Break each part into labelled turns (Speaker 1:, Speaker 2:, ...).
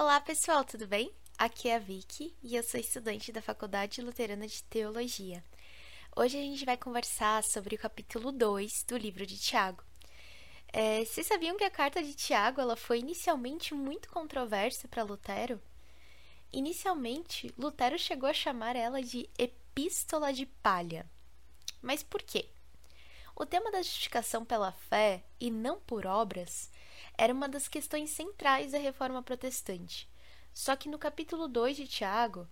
Speaker 1: Olá, pessoal, tudo bem? Aqui é a Vicky e eu sou estudante da Faculdade Luterana de Teologia. Hoje a gente vai conversar sobre o capítulo 2 do livro de Tiago. É, vocês sabiam que a carta de Tiago ela foi inicialmente muito controversa para Lutero? Inicialmente, Lutero chegou a chamar ela de Epístola de Palha. Mas por quê? O tema da justificação pela fé e não por obras era uma das questões centrais da reforma protestante. Só que no capítulo 2 de Tiago,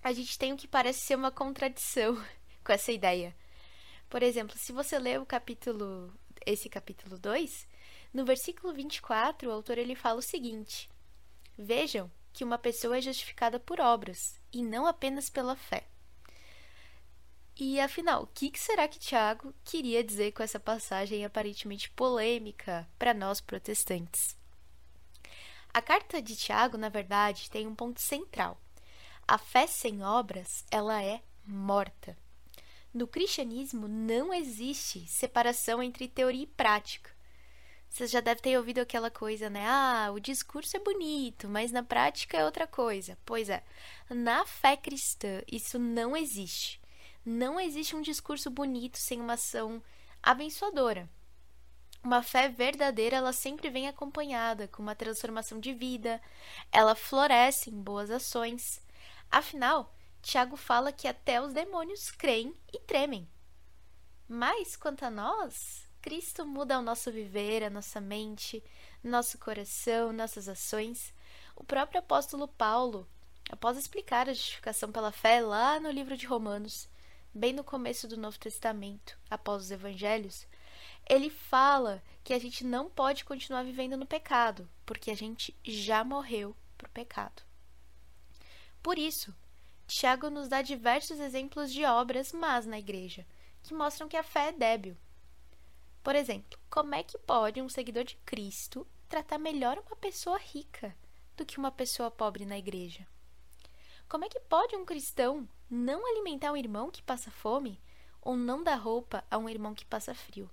Speaker 1: a gente tem o que parece ser uma contradição com essa ideia. Por exemplo, se você ler o capítulo, esse capítulo 2, no versículo 24, o autor ele fala o seguinte: Vejam que uma pessoa é justificada por obras e não apenas pela fé. E afinal, o que será que Tiago queria dizer com essa passagem aparentemente polêmica para nós protestantes? A carta de Tiago, na verdade, tem um ponto central. A fé sem obras, ela é morta. No cristianismo não existe separação entre teoria e prática. Você já deve ter ouvido aquela coisa, né? Ah, o discurso é bonito, mas na prática é outra coisa. Pois é, na fé cristã isso não existe. Não existe um discurso bonito sem uma ação abençoadora. Uma fé verdadeira, ela sempre vem acompanhada com uma transformação de vida, ela floresce em boas ações. Afinal, Tiago fala que até os demônios creem e tremem. Mas quanto a nós, Cristo muda o nosso viver, a nossa mente, nosso coração, nossas ações. O próprio apóstolo Paulo, após explicar a justificação pela fé lá no livro de Romanos, bem no começo do Novo Testamento, após os evangelhos, ele fala que a gente não pode continuar vivendo no pecado, porque a gente já morreu para o pecado. Por isso, Tiago nos dá diversos exemplos de obras más na igreja, que mostram que a fé é débil. Por exemplo, como é que pode um seguidor de Cristo tratar melhor uma pessoa rica do que uma pessoa pobre na igreja? Como é que pode um cristão não alimentar um irmão que passa fome ou não dar roupa a um irmão que passa frio?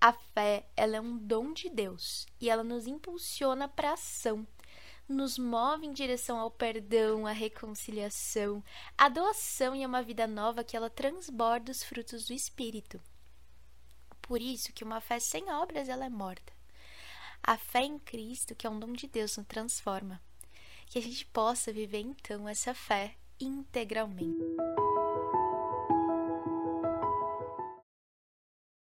Speaker 1: A fé, ela é um dom de Deus e ela nos impulsiona para ação, nos move em direção ao perdão, à reconciliação, à doação e a uma vida nova que ela transborda os frutos do espírito. Por isso que uma fé sem obras ela é morta. A fé em Cristo, que é um dom de Deus, nos transforma que a gente possa viver então essa fé integralmente.